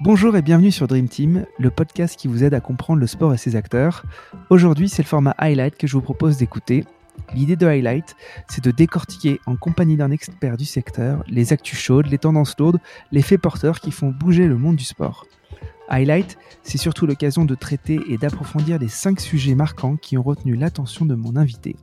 Bonjour et bienvenue sur Dream Team, le podcast qui vous aide à comprendre le sport et ses acteurs. Aujourd'hui, c'est le format Highlight que je vous propose d'écouter. L'idée de Highlight, c'est de décortiquer en compagnie d'un expert du secteur les actus chaudes, les tendances lourdes, les faits porteurs qui font bouger le monde du sport. Highlight, c'est surtout l'occasion de traiter et d'approfondir les 5 sujets marquants qui ont retenu l'attention de mon invité.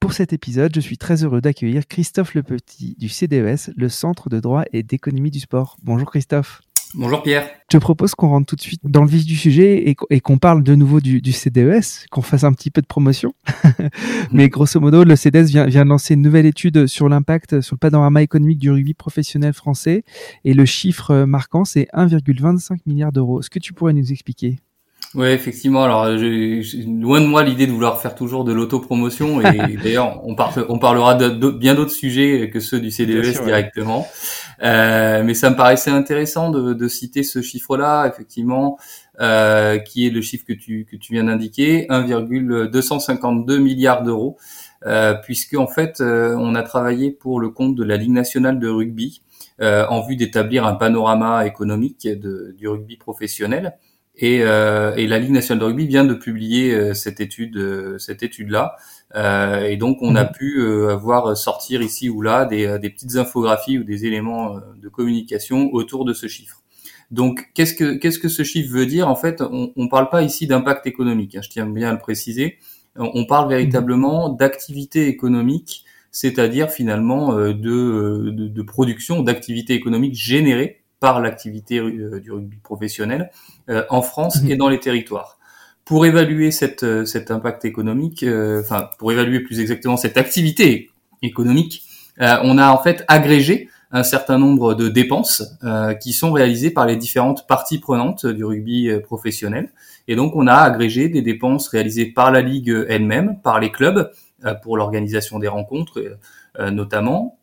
Pour cet épisode, je suis très heureux d'accueillir Christophe Lepetit du CDES, le Centre de droit et d'économie du sport. Bonjour Christophe. Bonjour Pierre. Je te propose qu'on rentre tout de suite dans le vif du sujet et, qu'on parle de nouveau du, CDES, qu'on fasse un petit peu de promotion. Mais grosso modo, le CDES vient, vient de lancer une nouvelle étude sur l'impact sur le panorama économique du rugby professionnel français. Et le chiffre marquant, c'est 1,25 milliard d'euros. Est-ce que tu pourrais nous expliquer? Oui, effectivement. Alors, euh, loin de moi l'idée de vouloir faire toujours de l'autopromotion. Et d'ailleurs, on, on parlera de, bien d'autres sujets que ceux du CDES directement. Euh, mais ça me paraissait intéressant de, de citer ce chiffre-là, effectivement, euh, qui est le chiffre que tu, que tu viens d'indiquer, 1,252 milliards d'euros, euh, puisque en fait, euh, on a travaillé pour le compte de la Ligue nationale de rugby en vue d'établir un panorama économique de, du rugby professionnel. Et, euh, et, la Ligue nationale de rugby vient de publier euh, cette étude, euh, cette étude-là. Euh, et donc, on a mhm. pu voir sortir ici ou là des, des, petites infographies ou des éléments de communication autour de ce chiffre. Donc, qu'est-ce que qu'est-ce que ce chiffre veut dire? En fait, on ne parle pas ici d'impact économique. Hein, je tiens bien à le préciser. On parle véritablement d'activité économique, c'est-à-dire finalement de, de, de production, d'activité économique générée par l'activité euh, du rugby professionnel euh, en France mhm. et dans les territoires. Pour évaluer cette, euh, cet impact économique, enfin pour évaluer plus exactement cette activité économique, on a en fait agrégé un certain nombre de dépenses qui sont réalisées par les différentes parties prenantes du rugby professionnel. Et donc on a agrégé des dépenses réalisées par la ligue elle-même, par les clubs pour l'organisation des rencontres notamment,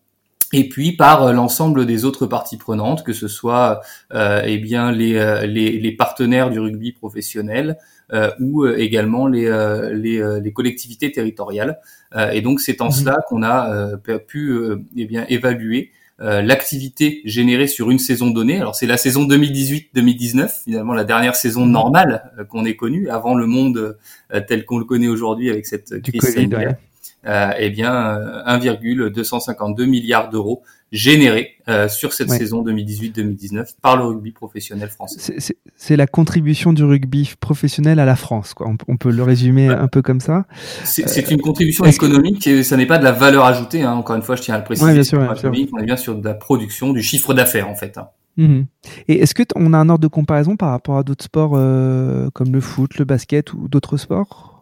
et puis par euh, l'ensemble des autres parties prenantes, que ce soit euh, eh bien les, euh, les, les, partenaires du rugby professionnel euh, ou également les, les, les, collectivités territoriales. et donc c'est en mhm. cela qu'on a pu eh bien évaluer l'activité générée sur une saison donnée. Alors c'est la saison 2018-2019, finalement la dernière saison mhm. normale qu'on ait connue avant le monde tel qu'on le connaît aujourd'hui avec cette crise sanitaire euh, eh bien 1,252 euh, milliards d'euros générés euh, sur cette saison 2018-2019 par le rugby professionnel français. C'est la contribution du rugby professionnel à la France, quoi. On, peut le résumer un peu comme ça. C'est une contribution économique, et ça n'est pas de la valeur ajoutée. Hein. Encore une fois, je tiens à le préciser. bien sûr, On est bien sur de la production, du chiffre d'affaires en fait. Hein. Mmh et est-ce que on a un ordre de comparaison par rapport à d'autres sports comme le foot, le basket ou d'autres sports?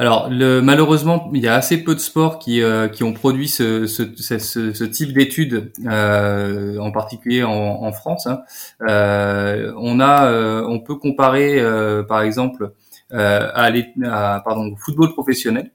Alors, le, malheureusement, il y a assez peu de sports qui, euh, qui ont produit ce, ce, type d'études, euh, en particulier en, France. Hein. Euh, on a, on peut comparer, par exemple, à, à, pardon, au football professionnel,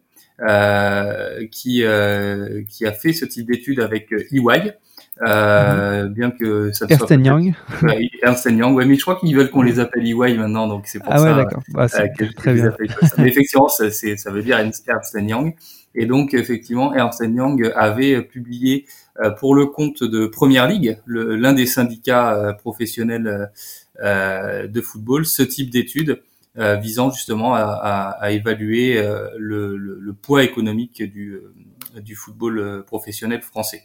qui, qui a fait ce type d'études avec EY. Euh, bien que ça Ernst Young. Ouais, Ernst Young, ouais, mais je crois qu'ils veulent qu'on les appelle EY maintenant, donc c'est pour ah ça. Ouais, d'accord. Bah, euh, que très bien. Mais effectivement, ça, ça veut dire Ernst Young. Et donc, effectivement, Ernst Young avait publié euh, pour le compte de Première Ligue, l'un des syndicats euh, professionnels de football, ce type d'études visant justement à, à, à évaluer le, le, le, poids économique du, du football professionnel français.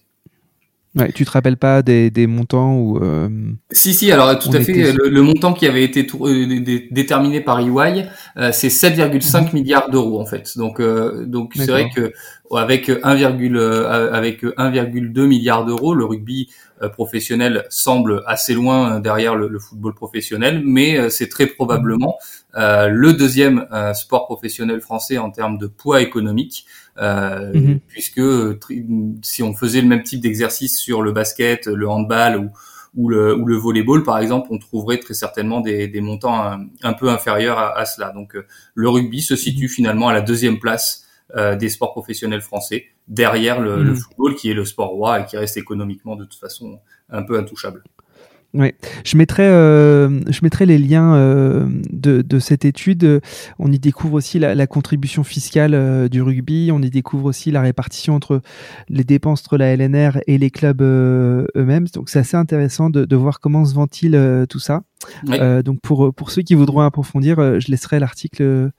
Ouais, tu te rappelles pas des, des montants ou euh, Si si alors tout à fait le, montant qui avait été euh, déterminé par EY euh, c'est 7,5 mhm. milliards d'euros en fait donc euh, donc c'est vrai que avec 1, avec 1,2 milliard d'euros le rugby professionnel semble assez loin derrière le, le football professionnel mais c'est très probablement le deuxième sport professionnel français en termes de poids économique euh, mhm. puisque si on faisait le même type d'exercice sur le basket, le handball ou, ou le, ou le volleyball par exemple, on trouverait très certainement des, des montants un, peu inférieurs à, cela. Donc euh, le rugby se situe mhm. finalement à la deuxième place euh, des sports professionnels français, derrière le, le, mhm. football qui est le sport roi et qui reste économiquement de toute façon un peu intouchable. Oui, je mettrai, euh, je mettrai les liens euh, de, de, cette étude. On y découvre aussi la, la contribution fiscale euh, du rugby. On y découvre aussi la répartition entre les dépenses entre la LNR et les clubs euh, eux-mêmes. Donc c'est assez intéressant de, de, voir comment se ventile euh, tout ça. Oui. donc pour pour ceux qui voudront approfondir, je laisserai l'article,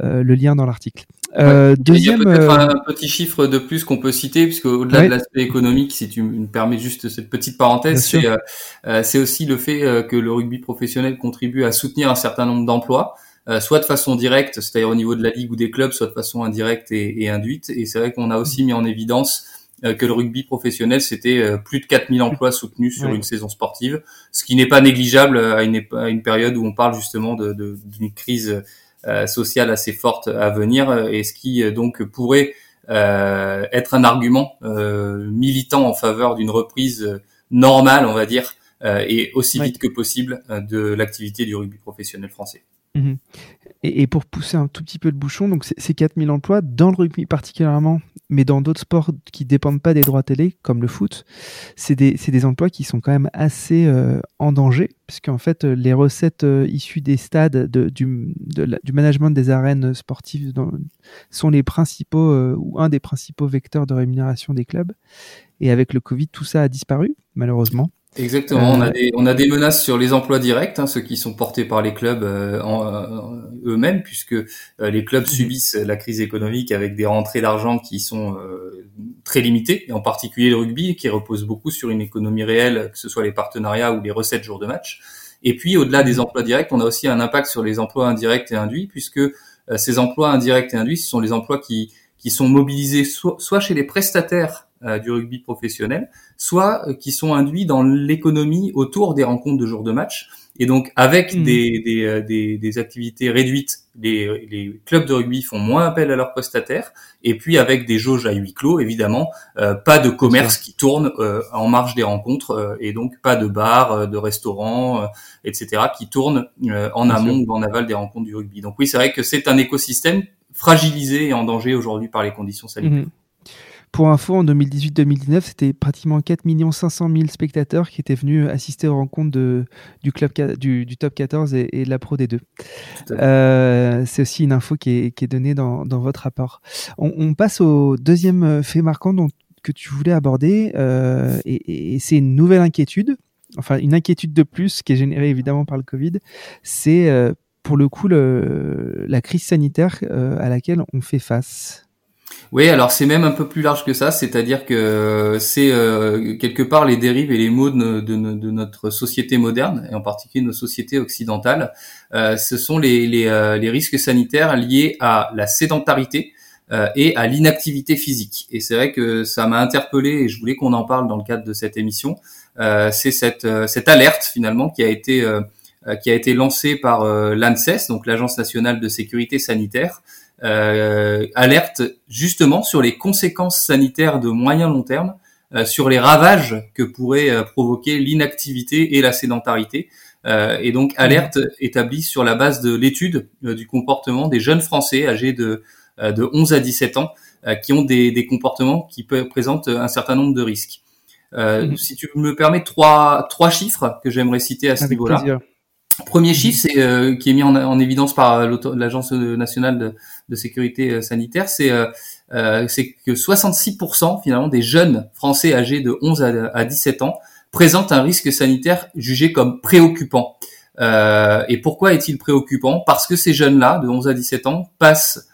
le lien dans l'article. Euh, deuxième, Il y a peut-être un petit chiffre de plus qu'on peut citer, puisque au-delà ouais. de l'aspect économique, si tu me permets juste cette petite parenthèse, c'est euh, c'est aussi le fait euh, que le rugby professionnel contribue à soutenir un certain nombre d'emplois. Euh, soit de façon directe, c'est-à-dire au niveau de la ligue ou des clubs, soit de façon indirecte et, et induite. Et c'est vrai qu'on a aussi mis en évidence que le rugby professionnel, c'était plus de 4000 emplois soutenus sur une saison sportive, ce qui n'est pas négligeable à une, à une, période où on parle justement d'une de, de, crise euh, sociale assez forte à venir et ce qui donc pourrait euh, être un argument euh, militant en faveur d'une reprise normale, on va dire, et aussi vite que possible de l'activité du rugby professionnel français. Mmh. Et, pour pousser un tout petit peu le bouchon, donc c'est 4000 emplois dans le rugby particulièrement, mais dans d'autres sports qui dépendent pas des droits télé, comme le foot, c'est des, des, emplois qui sont quand même assez euh, en danger, puisqu'en fait, les recettes euh, issues des stades, de, du, du management des arènes sportives sont les principaux, euh, ou un des principaux vecteurs de rémunération des clubs. Et avec le Covid, tout ça a disparu, malheureusement. Exactement. Euh... On a des on a des menaces sur les emplois directs, hein, ceux qui sont portés par les clubs euh, euh, eux-mêmes, puisque euh, les clubs mmh. subissent la crise économique avec des rentrées d'argent qui sont euh, très limitées, et en particulier le rugby qui repose beaucoup sur une économie réelle, que ce soit les partenariats ou les recettes jour de match. Et puis au-delà des emplois directs, on a aussi un impact sur les emplois indirects et induits, puisque ces emplois indirects et induits, ce sont les emplois qui qui sont mobilisés soit, soit chez les prestataires euh, du rugby professionnel, soit euh, qui sont induits dans l'économie autour des rencontres de jours de match. Et donc, avec mmh. des, des, euh, des, des, activités réduites, les, les, clubs de rugby font moins appel à leurs prestataires. Et puis, avec des jauges à huis clos, évidemment, euh, pas de commerce qui tourne euh, en marge des rencontres, et donc pas de bars, de restaurants, etc., qui tournent en Bien amont sûr. ou en aval des rencontres du rugby. Donc oui, c'est vrai que c'est un écosystème fragilisé et en danger aujourd'hui par les conditions sanitaires. Mmh. Pour info, en 2018-2019, c'était pratiquement 4 500 000 spectateurs qui étaient venus assister aux rencontres de, du, club, du, du top 14 et, et, de la Pro D2. Euh, c'est aussi une info qui est, qui est donnée dans, dans, votre rapport. On, on, passe au deuxième fait marquant dont, que tu voulais aborder, euh, et, et c'est une nouvelle inquiétude, enfin une inquiétude de plus qui est générée évidemment par le Covid, c'est euh, pour le coup le, la crise sanitaire à laquelle on fait face. Oui, alors c'est même un peu plus large que ça, c'est-à-dire que c'est euh, quelque part les dérives et les maux de, notre société moderne, et en particulier nos sociétés occidentales. Euh, ce sont les, les, euh, les, risques sanitaires liés à la sédentarité euh, et à l'inactivité physique. Et c'est vrai que ça m'a interpellé et je voulais qu'on en parle dans le cadre de cette émission. Euh, c'est cette, cette alerte finalement qui a été qui a été lancée par l'ANSES, donc l'Agence nationale de sécurité sanitaire, euh, alerte justement sur les conséquences sanitaires de moyen long terme, euh, sur les ravages que pourrait euh, provoquer l'inactivité et la sédentarité. Euh, et donc alerte établie sur la base de l'étude du comportement des jeunes Français âgés de, de 11 à 17 ans qui ont des, des comportements qui présentent un certain nombre de risques. Mmh. Si tu me permets trois, trois chiffres que j'aimerais citer à ce niveau-là. Premier chiffre, c'est euh, qui est mis en, en évidence par l'agence nationale de, de, sécurité euh, sanitaire, c'est euh, euh c'est que 66% finalement des jeunes Français âgés de 11 à, à 17 ans présentent un risque sanitaire jugé comme préoccupant. Euh, et pourquoi est-il préoccupant? Parce que ces jeunes-là, de 11 à 17 ans, passent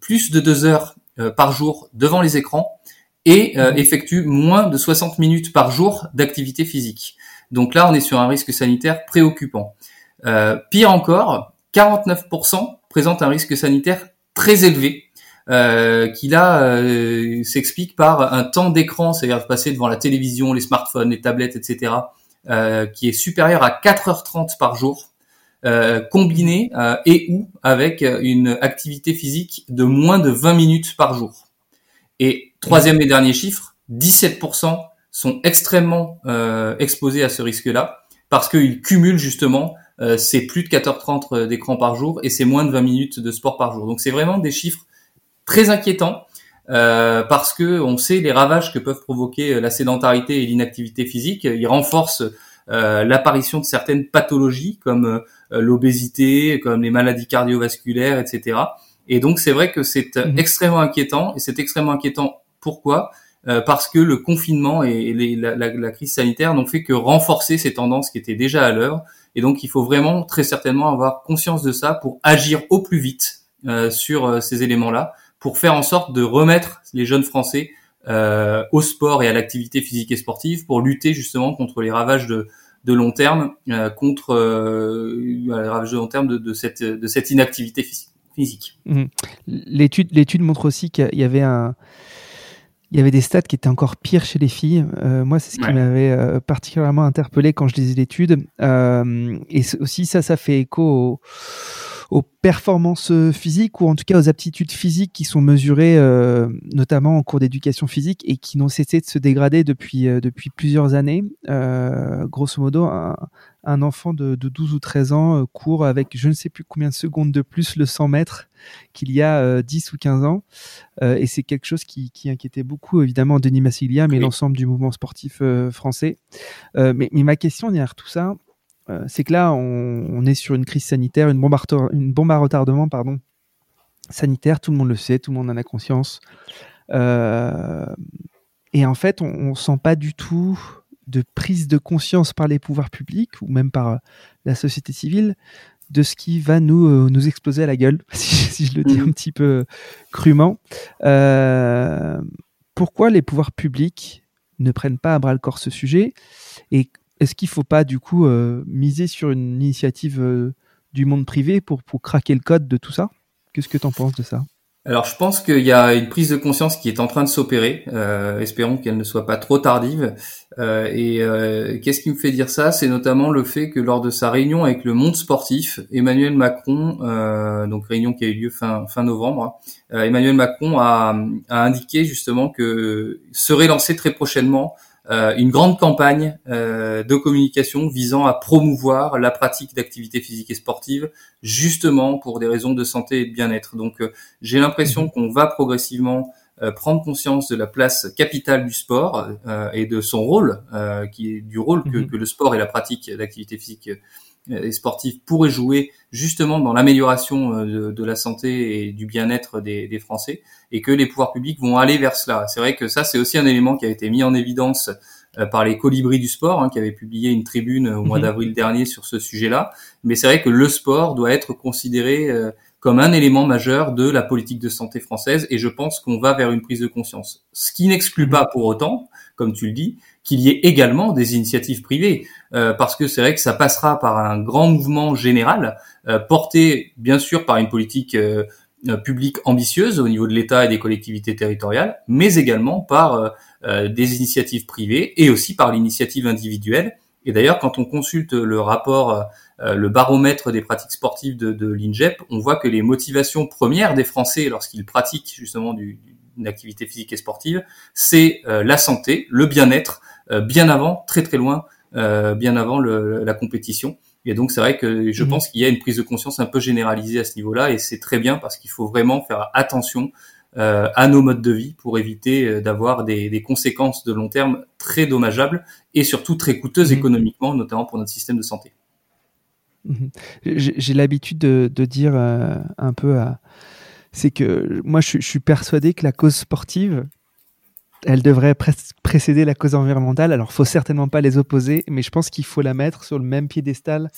plus de deux heures par jour devant les écrans et mmh. effectuent moins de 60 minutes par jour d'activité physique. Donc là, on est sur un risque sanitaire préoccupant. Euh, pire encore, 49% présentent un risque sanitaire très élevé, euh, qui là euh, s'explique par un temps d'écran, c'est-à-dire passer devant la télévision, les smartphones, les tablettes, etc., qui est supérieur à 4h30 par jour, combiné et ou avec une activité physique de moins de 20 minutes par jour. Et troisième et dernier chiffre, 17% sont extrêmement euh, exposés à ce risque-là parce qu'ils cumulent justement euh, ces plus de 4h30 euh, d'écran par jour et c'est moins de 20 minutes de sport par jour. Donc c'est vraiment des chiffres très inquiétants euh, parce que on sait les ravages que peuvent provoquer la sédentarité et l'inactivité physique. Ils renforcent l'apparition de certaines pathologies comme l'obésité, comme les maladies cardiovasculaires, etc. Et donc c'est vrai que c'est mhm. extrêmement inquiétant et c'est extrêmement inquiétant. Pourquoi? Parce que le confinement et la, crise sanitaire n'ont fait que renforcer ces tendances qui étaient déjà à l'heure. Et donc, il faut vraiment très certainement avoir conscience de ça pour agir au plus vite euh, sur euh, ces éléments-là, pour faire en sorte de remettre les jeunes Français euh, au sport et à l'activité physique et sportive, pour lutter justement contre les ravages de, long terme, euh, contre euh, les ravages de long terme de, de, cette, de cette inactivité physique. Mmh. L'étude montre aussi qu'il y avait un il y avait des stats qui étaient encore pires chez les filles. Euh, moi, c'est ce qui m'avait euh, particulièrement interpellé quand je lisais l'étude. Euh, et aussi, ça, ça fait écho au, aux performances physiques ou en tout cas aux aptitudes physiques qui sont mesurées euh, notamment en cours d'éducation physique et qui n'ont cessé de se dégrader depuis, euh, depuis plusieurs années. Euh, grosso modo, un, un enfant de, de, 12 ou 13 ans court avec je ne sais plus combien de secondes de plus le 100 mètres qu'il y a 10 ou 15 ans. et c'est quelque chose qui, qui, inquiétait beaucoup évidemment Denis Massiglia, mais l'ensemble du mouvement sportif français. mais, mais, ma question derrière tout ça, euh, c'est que là, on, est sur une crise sanitaire, une bombe, à, une bombe à retardement pardon, sanitaire, tout le monde le sait, tout le monde en a conscience. Euh, et en fait, on ne sent pas du tout de prise de conscience par les pouvoirs publics ou même par euh, la société civile de ce qui va nous, nous exploser à la gueule, si, je le dis mmh. un petit peu crûment. pourquoi les pouvoirs publics ne prennent pas à bras le corps ce sujet et est-ce qu'il ne faut pas du coup euh, miser sur une initiative euh, du monde privé pour, pour craquer le code de tout ça? Qu'est-ce que tu en penses de ça? Alors je pense qu'il y a une prise de conscience qui est en train de s'opérer. Euh, espérons qu'elle ne soit pas trop tardive. et qu'est-ce qui me fait dire ça? C'est notamment le fait que lors de sa réunion avec le monde sportif, Emmanuel Macron, donc réunion qui a eu lieu fin fin novembre, Emmanuel Macron a, a indiqué justement que serait lancé très prochainement euh, une grande campagne euh, de communication visant à promouvoir la pratique d'activités physiques et sportives, justement pour des raisons de santé et de bien-être. Donc euh, j'ai l'impression mhm. qu'on va progressivement prendre conscience de la place capitale du sport et de son rôle, qui est du rôle que, mhm. que, le sport et la pratique d'activités physiques et sportives pourraient jouer justement dans l'amélioration de, de, la santé et du bien-être des, des, Français, et que les pouvoirs publics vont aller vers cela. C'est vrai que ça, c'est aussi un élément qui a été mis en évidence euh, par les Colibris du sport, hein, qui avaient publié une tribune au mois mhm. d'avril dernier sur ce sujet-là. Mais c'est vrai que le sport doit être considéré euh, comme un élément majeur de la politique de santé française, et je pense qu'on va vers une prise de conscience. Ce qui n'exclut pas pour autant, comme tu le dis, qu'il y ait également des initiatives privées, euh, parce que c'est vrai que ça passera par un grand mouvement général, porté bien sûr par une politique publique ambitieuse au niveau de l'État et des collectivités territoriales, mais également par euh, des initiatives privées et aussi par l'initiative individuelle. Et d'ailleurs, quand on consulte le rapport, euh, le baromètre des pratiques sportives de, de on voit que les motivations premières des Français lorsqu'ils pratiquent justement du, une activité physique et sportive, c'est euh, la santé, le bien-être, bien avant, très très loin, bien avant le, la compétition. Et donc c'est vrai que je mmh. pense qu'il y a une prise de conscience un peu généralisée à ce niveau-là, et c'est très bien parce qu'il faut vraiment faire attention euh, à nos modes de vie pour éviter euh, d'avoir des, des, conséquences de long terme très dommageables et surtout très coûteuses mhm. économiquement, notamment pour notre système de santé. Mhm. J'ai l'habitude de, de, dire euh, un peu à... C'est que moi, je, je, suis persuadé que la cause sportive, elle devrait précéder la cause environnementale. Alors, faut certainement pas les opposer, mais je pense qu'il faut la mettre sur le même piédestal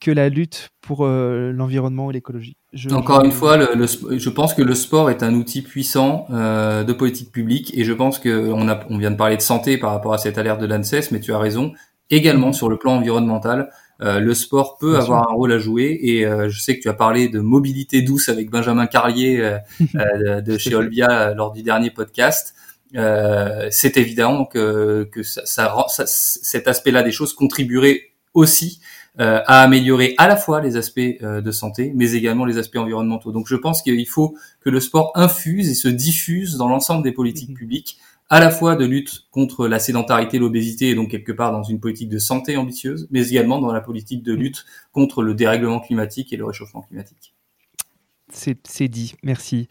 que la lutte pour euh, l'environnement et l'écologie. Encore une fois, le, je pense que le sport est un outil puissant euh, de politique publique et je pense que on, a, on vient de parler de santé par rapport à cette alerte de l'ANSES, mais tu as raison. Également sur le plan environnemental, euh, le sport peut avoir un rôle à jouer et je sais que tu as parlé de mobilité douce avec Benjamin Carlier de, chez Olvia lors du dernier podcast. C'est évident que, que ça, ça, cet aspect-là des choses contribuerait aussi euh, à améliorer à la fois les aspects euh, de santé, mais également les aspects environnementaux. Donc je pense qu'il faut que le sport infuse et se diffuse dans l'ensemble des politiques mhm. publiques, à la fois de lutte contre la sédentarité, l'obésité, et donc quelque part dans une politique de santé ambitieuse, mais également dans la politique de lutte contre le dérèglement climatique et le réchauffement climatique. C'est dit, merci.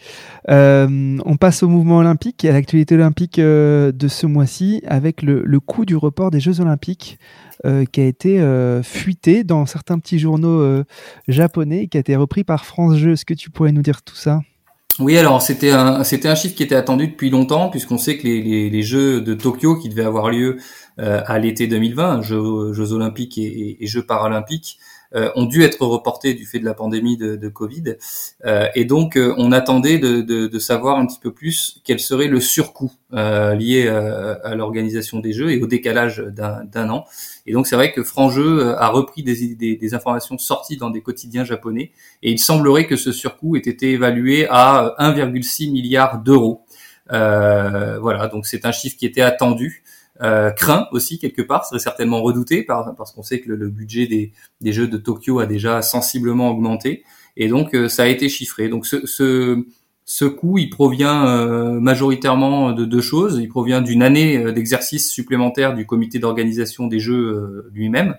Euh, on passe au mouvement olympique et à l'actualité olympique euh, de ce mois-ci avec le, coût du report des Jeux olympiques euh, qui a été fuité dans certains petits journaux japonais et qui a été repris par France Jeux. Est-ce que tu pourrais nous dire tout ça? Oui, alors c'était un chiffre qui était attendu depuis longtemps puisqu'on sait que les, Jeux de Tokyo qui devaient avoir lieu à l'été 2020, Jeux, olympiques et, Jeux paralympiques, ont dû être reportés du fait de la pandémie de, de Covid. Euh, et donc, euh, on attendait de, de, de, savoir un petit peu plus quel serait le surcoût lié à, l'organisation des Jeux et au décalage d'un an. Et donc, c'est vrai que Franjeu a repris des, des, des, informations sorties dans des quotidiens japonais. Et il semblerait que ce surcoût ait été évalué à 1,6 milliard d'euros. Euh, voilà, donc c'est un chiffre qui était attendu euh, craint aussi quelque part, serait certainement redouté parce qu'on sait que le, budget des, des, Jeux de Tokyo a déjà sensiblement augmenté et donc euh, ça a été chiffré. Donc ce, ce, ce coût, il provient euh, majoritairement de deux choses. Il provient d'une année euh, d'exercice supplémentaire du comité d'organisation des Jeux lui-même.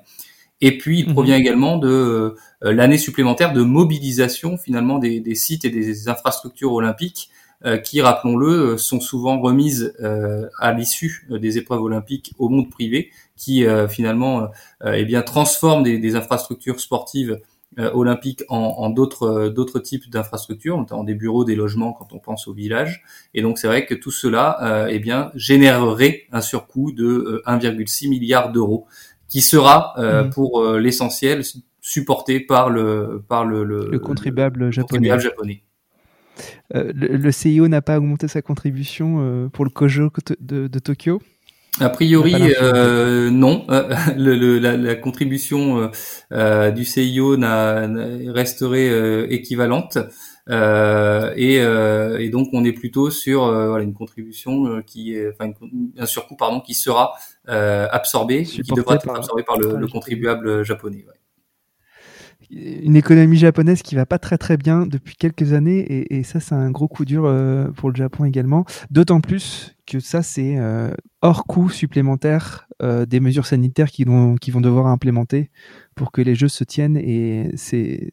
Et puis, il mhm. provient également de l'année supplémentaire de mobilisation finalement des, des, sites et des infrastructures olympiques euh, qui, rappelons-le, sont souvent remises euh, à l'issue des épreuves olympiques au monde privé, qui euh, finalement eh bien transforment des, des infrastructures sportives olympiques en, en d'autres d'autres types d'infrastructures, notamment des bureaux, des logements quand on pense au village. Et donc c'est vrai que tout cela, eh bien, générerait un surcoût de 1,6 milliard d'euros, qui sera mmh. pour l'essentiel supporté par le par le, le, contribuable japonais. Euh, le, CIO n'a pas augmenté sa contribution euh, pour le Kojo de, Tokyo? A priori, euh, non. la, contribution du CIO resterait équivalente. Et, donc, on est plutôt sur une contribution qui est, enfin, un surcoût pardon, qui sera absorbé, qui devra être absorbé par le, contribuable japonais une économie japonaise qui va pas très très bien depuis quelques années et, ça c'est un gros coup dur euh, pour le Japon également. D'autant plus que ça c'est euh, hors coût supplémentaire euh, des mesures sanitaires qui vont, devoir implémenter pour que les jeux se tiennent et ces,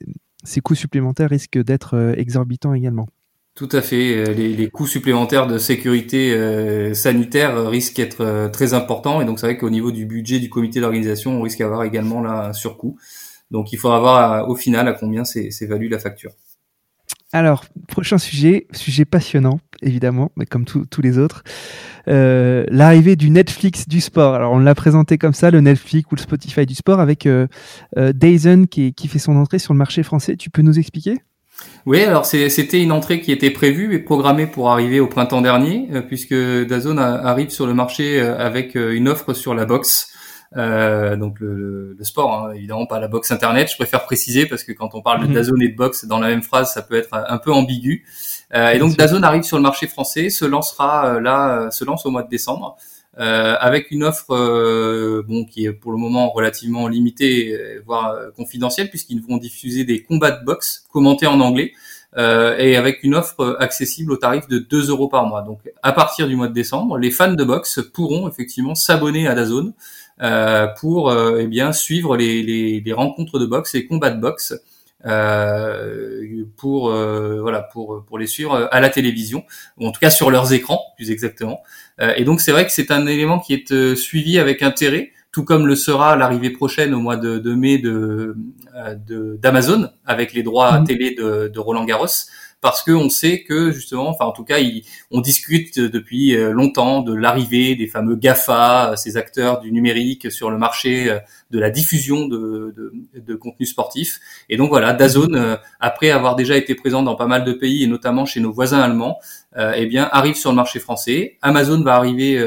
coûts supplémentaires risquent d'être exorbitants également. Tout à fait. Les, les coûts supplémentaires de sécurité sanitaire risquent d'être très importants et donc c'est vrai qu'au niveau du budget du comité d'organisation, on risque d'avoir également là un surcoût. Donc il faudra voir au final à combien s'évalue la facture. Alors, prochain sujet, sujet passionnant, évidemment, mais comme tous les autres, euh, l'arrivée du Netflix du sport. Alors, on l'a présenté comme ça, le Netflix ou le Spotify du sport, avec euh, euh qui, qui fait son entrée sur le marché français. Tu peux nous expliquer? Oui, alors c'était une entrée qui était prévue et programmée pour arriver au printemps dernier, euh, puisque Dazone arrive sur le marché avec une offre sur la boxe. Euh, donc le, le sport, hein, évidemment pas la boxe internet. Je préfère préciser parce que quand on parle de mhm. Dazone et de boxe dans la même phrase, ça peut être un peu ambigu. Euh, et donc Dazone arrive sur le marché français, se lancera euh, là, euh, se lance au mois de décembre. Euh, avec une offre euh, bon qui est pour le moment relativement limitée, voire confidentielle, puisqu'ils vont diffuser des combats de boxe commentés en anglais et avec une offre accessible au tarif de 2 euros par mois. Donc à partir du mois de décembre, les fans de boxe pourront effectivement s'abonner à Dazone euh, pour euh, eh bien suivre les, les, les, rencontres de boxe, les combats de boxe. Euh, pour voilà pour pour les suivre à la télévision ou en tout cas sur leurs écrans plus exactement et donc c'est vrai que c'est un élément qui est suivi avec intérêt tout comme le sera l'arrivée prochaine au mois de, de mai de d'Amazon avec les droits mmh. télé de, de Roland Garros parce qu'on sait que justement, enfin en tout cas, on discute depuis euh, longtemps de l'arrivée des fameux Gafa, ces acteurs du numérique sur le marché euh, de la diffusion de, de, de contenu sportif. Et donc voilà, Dazone, euh, après avoir déjà été présent dans pas mal de pays et notamment chez nos voisins allemands, eh bien arrive sur le marché français. Amazon va arriver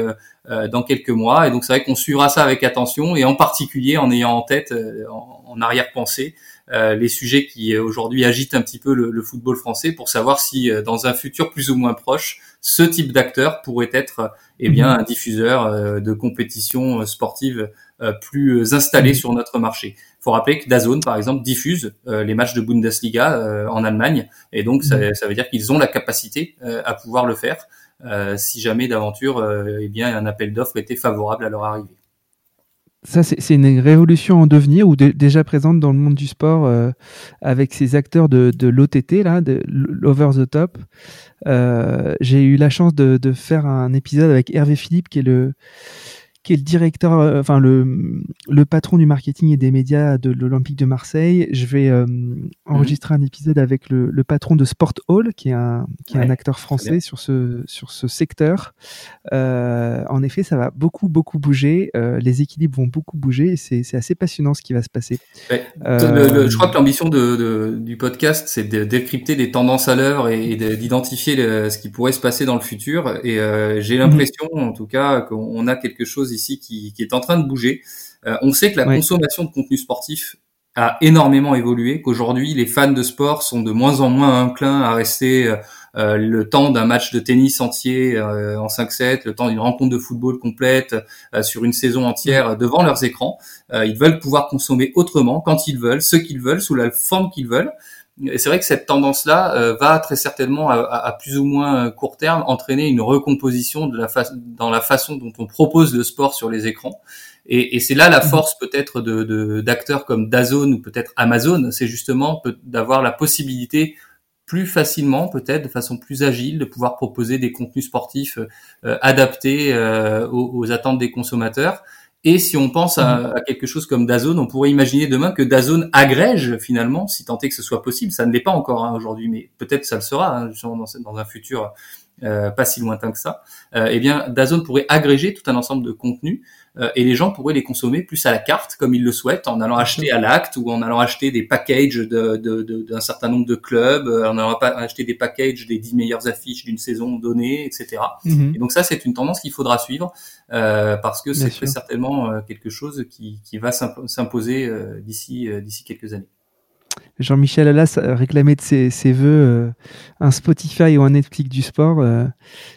dans quelques mois et donc c'est vrai qu'on suivra ça avec attention et en particulier en ayant en tête, en, en arrière-pensée, euh, les sujets qui euh, aujourd'hui agitent un petit peu le, football français pour savoir si euh, dans un futur plus ou moins proche, ce type d'acteur pourrait être eh bien mhm. un diffuseur de compétitions sportives plus installé mhm. sur notre marché. Il faut rappeler que Dazone, par exemple, diffuse les matchs de Bundesliga en Allemagne, et donc ça, mhm. ça veut dire qu'ils ont la capacité à pouvoir le faire si jamais d'aventure, eh bien, un appel d'offres était favorable à leur arrivée. Ça, c'est une révolution en devenir ou déjà présente dans le monde du sport euh, avec ces acteurs de, de l'OTT, là, de l'Over the Top. Euh, J'ai eu la chance de, de, faire un épisode avec Hervé Philippe, qui est le, qui est le directeur, euh, enfin le, le patron du marketing et des médias de l'Olympique de Marseille. Je vais euh, enregistrer un épisode avec le, le, patron de Sport Hall, qui est un, qui est un acteur français sur ce, sur ce secteur. Euh, en effet, ça va beaucoup, beaucoup bouger. Les équilibres vont beaucoup bouger et c'est assez passionnant ce qui va se passer. je crois que l'ambition de, de, du podcast, c'est de décrypter des tendances à l'œuvre et, d'identifier ce qui pourrait se passer dans le futur. Et j'ai l'impression, en tout cas, qu'on a quelque chose ici qui, est en train de bouger. Euh, on sait que la consommation de contenu sportif a énormément évolué, qu'aujourd'hui les fans de sport sont de moins en moins inclins à rester euh, euh, le temps d'un match de tennis entier en 5-7, le temps d'une rencontre de football complète sur une saison entière devant leurs écrans. ils veulent pouvoir consommer autrement, quand ils veulent, ce qu'ils veulent, sous la forme qu'ils veulent. Et c'est vrai que cette tendance-là va très certainement, à, à, plus ou moins court terme, entraîner une recomposition de la dans la façon dont on propose le sport sur les écrans. Et, et c'est là la mhm. force peut-être de d'acteurs comme Dazone ou peut-être Amazon, c'est justement d'avoir la possibilité plus facilement, peut-être de façon plus agile, de pouvoir proposer des contenus sportifs euh, adaptés euh, aux, aux, attentes des consommateurs. Et si on pense à, mhm. à, quelque chose comme Dazone, on pourrait imaginer demain que Dazone agrège finalement, si tant est que ce soit possible. Ça ne l'est pas encore hein, aujourd'hui, mais peut-être ça le sera hein, dans, dans, un futur euh, pas si lointain que ça, euh, eh bien Dazone pourrait agréger tout un ensemble de contenus euh, et les gens pourraient les consommer plus à la carte comme ils le souhaitent en allant acheter à l'acte ou en allant acheter des packages d'un de, de, certain nombre de clubs, en allant acheter des packages des 10 meilleures affiches d'une saison donnée, etc. Mhm. Et donc ça c'est une tendance qu'il faudra suivre parce que c'est certainement quelque chose qui, qui va s'imposer d'ici d'ici quelques années. Jean-Michel Allas réclamé de ses, ses voeux euh, un Spotify ou un Netflix du sport, euh,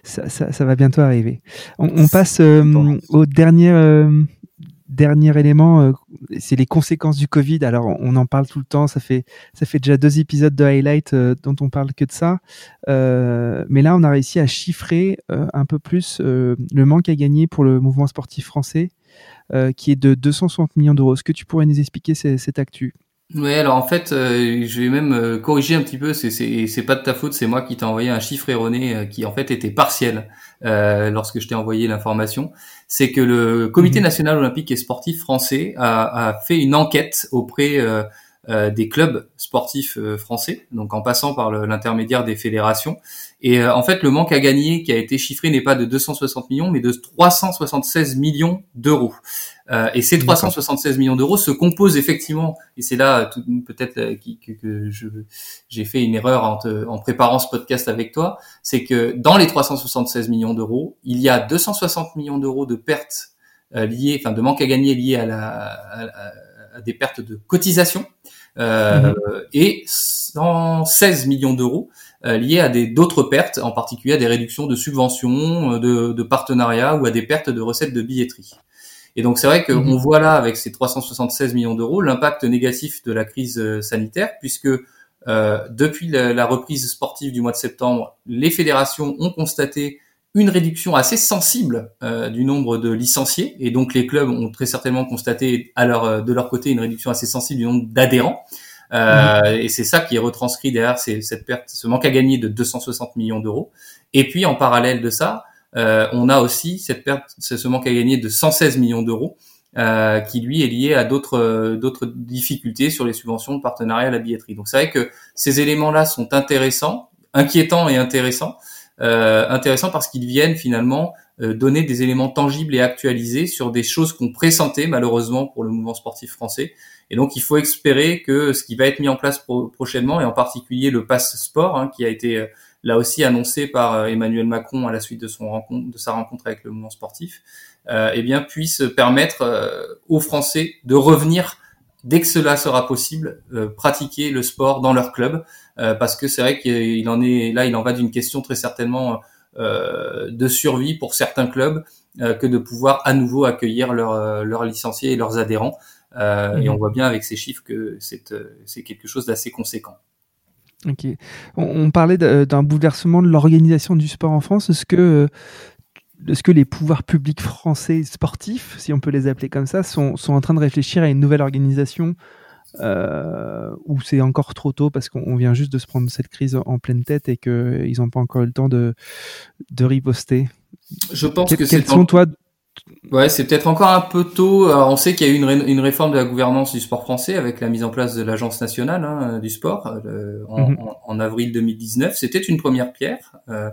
ça, ça, ça, va bientôt arriver. On, on passe euh, au dernier, dernier élément, c'est les conséquences du Covid. Alors on en parle tout le temps, ça fait, ça fait déjà deux épisodes de Highlight dont on parle que de ça. mais là, on a réussi à chiffrer un peu plus le manque à gagner pour le mouvement sportif français, qui est de 260 millions d'euros. Est-ce que tu pourrais nous expliquer cette actu? Ouais, alors en fait, euh, je vais même euh, corriger un petit peu. C'est c'est pas de ta faute, c'est moi qui t'ai envoyé un chiffre erroné euh, qui en fait était partiel lorsque je t'ai envoyé l'information. C'est que le Comité mhm. national olympique et sportif français a, a fait une enquête auprès des clubs sportifs français, donc en passant par l'intermédiaire des fédérations. Et en fait, le manque à gagner qui a été chiffré n'est pas de 260 millions, mais de 376 millions d'euros. Euh, et ces 376 millions d'euros se composent effectivement, et c'est là peut-être euh, que, que j'ai fait une erreur en, en, préparant ce podcast avec toi, c'est que dans les 376 millions d'euros, il y a 260 millions d'euros de pertes euh, liées, enfin de manque à gagner liées à, la, à, des pertes de cotisation, euh, mhm. et 116 millions d'euros liés à des d'autres pertes, en particulier à des réductions de subventions, de, de partenariats ou à des pertes de recettes de billetterie. Et donc c'est vrai qu'on mhm. voit là avec ces 376 millions d'euros l'impact négatif de la crise euh, sanitaire, puisque euh, depuis la, reprise sportive du mois de septembre, les fédérations ont constaté une réduction assez sensible euh, du nombre de licenciés, et donc les clubs ont très certainement constaté à leur, de leur côté une réduction assez sensible du nombre d'adhérents. Euh, mhm. Et c'est ça qui est retranscrit derrière cette perte, ce manque à gagner de 260 millions d'euros. Et puis en parallèle de ça, on a aussi cette perte, ce manque à gagner de 116 millions d'euros, euh, qui lui est lié à d'autres euh, d'autres difficultés sur les subventions de partenariat à la billetterie. Donc c'est vrai que ces éléments-là sont intéressants, inquiétants et intéressants. Euh, intéressants parce qu'ils viennent finalement donner des éléments tangibles et actualisés sur des choses qu'on pressentait malheureusement pour le mouvement sportif français. Et donc il faut espérer que ce qui va être mis en place prochainement, et en particulier le pass sport, hein, qui a été là aussi annoncé par euh, Emmanuel Macron à la suite de son rencontre, de sa rencontre avec le mouvement sportif, euh, eh bien puisse permettre euh, aux Français de revenir dès que cela sera possible, euh, pratiquer le sport dans leur club, parce que c'est vrai qu'il en est là, il en va d'une question très certainement de survie pour certains clubs que de pouvoir à nouveau accueillir leurs licenciés et leurs adhérents. Et mmh. on voit bien avec ces chiffres que c'est quelque chose d'assez conséquent. Ok. On, parlait d'un bouleversement de l'organisation du sport en France. Est-ce que euh, est-ce que les pouvoirs publics français sportifs, si on peut les appeler comme ça, sont, sont en train de réfléchir à une nouvelle organisation euh, ou c'est encore trop tôt parce qu'on vient juste de se prendre cette crise en pleine tête et qu'ils n'ont pas encore eu le temps de, de riposter? Je pense que c'est. Quels sont, toi, Ouais, c'est peut-être encore un peu tôt. on sait qu'il y a eu une, une, réforme de la gouvernance du sport français avec la mise en place de l'agence nationale hein, du sport euh, en, mhm. en, en, avril 2019. C'était une première pierre. Euh,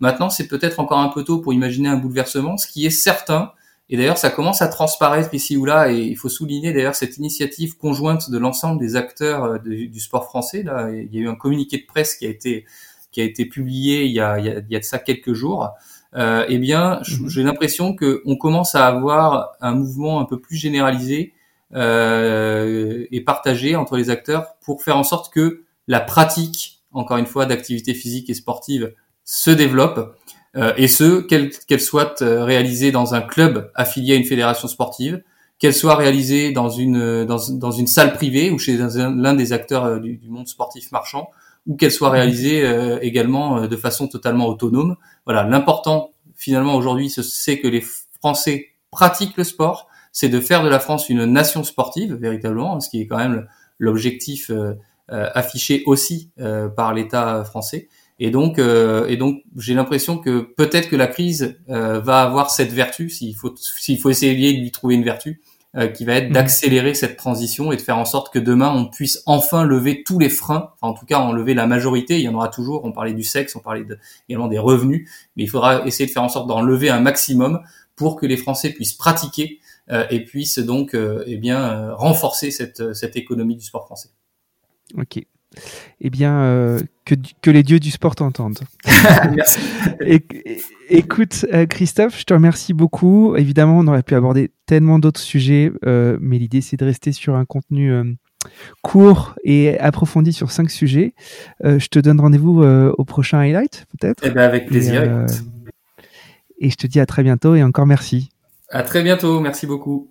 maintenant, c'est peut-être encore un peu tôt pour imaginer un bouleversement. Ce qui est certain, et d'ailleurs, ça commence à transparaître ici ou là, et il faut souligner d'ailleurs cette initiative conjointe de l'ensemble des acteurs euh, du sport français. Là, il y a eu un communiqué de presse qui a été qui a été publié il y a, il y a, il y a de ça quelques jours euh, eh bien, mhm. j'ai l'impression qu'on commence à avoir un mouvement un peu plus généralisé euh, et partagé entre les acteurs pour faire en sorte que la pratique, encore une fois, d'activité physique et sportive se développe, euh, et ce, qu'elle soit euh, réalisée dans un club affilié à une fédération sportive, qu'elle soit réalisée dans une dans, dans, une salle privée ou chez l'un des acteurs euh, du, du, monde sportif marchand, ou qu'elle soit réalisée euh, également de façon totalement autonome. Voilà, l'important finalement aujourd'hui, c'est que les Français pratiquent le sport, c'est de faire de la France une nation sportive véritablement, ce qui est quand même l'objectif euh, affiché aussi par l'État français. Et donc, et donc, j'ai l'impression que peut-être que la crise va avoir cette vertu, s'il faut, s'il faut essayer de lui trouver une vertu, euh, qui va être mhm. d'accélérer cette transition et de faire en sorte que demain on puisse enfin lever tous les freins, enfin en tout cas enlever la majorité, il y en aura toujours, on parlait du sexe, on parlait également des revenus, mais il faudra essayer de faire en sorte d'en lever un maximum pour que les Français puissent pratiquer euh, et puissent donc euh, eh bien renforcer cette, cette économie du sport français. Ok. Eh bien, que, que, les dieux du sport t'entendent. Merci. écoute, Christophe, je te remercie beaucoup. Évidemment, on aurait pu aborder tellement d'autres sujets, euh, mais l'idée c'est de rester sur un contenu euh, court et approfondi sur cinq sujets. Euh, je te donne rendez-vous au prochain highlight, peut-être. Eh ben avec plaisir. Et, et, je te dis à très bientôt et encore merci. À très bientôt, merci beaucoup.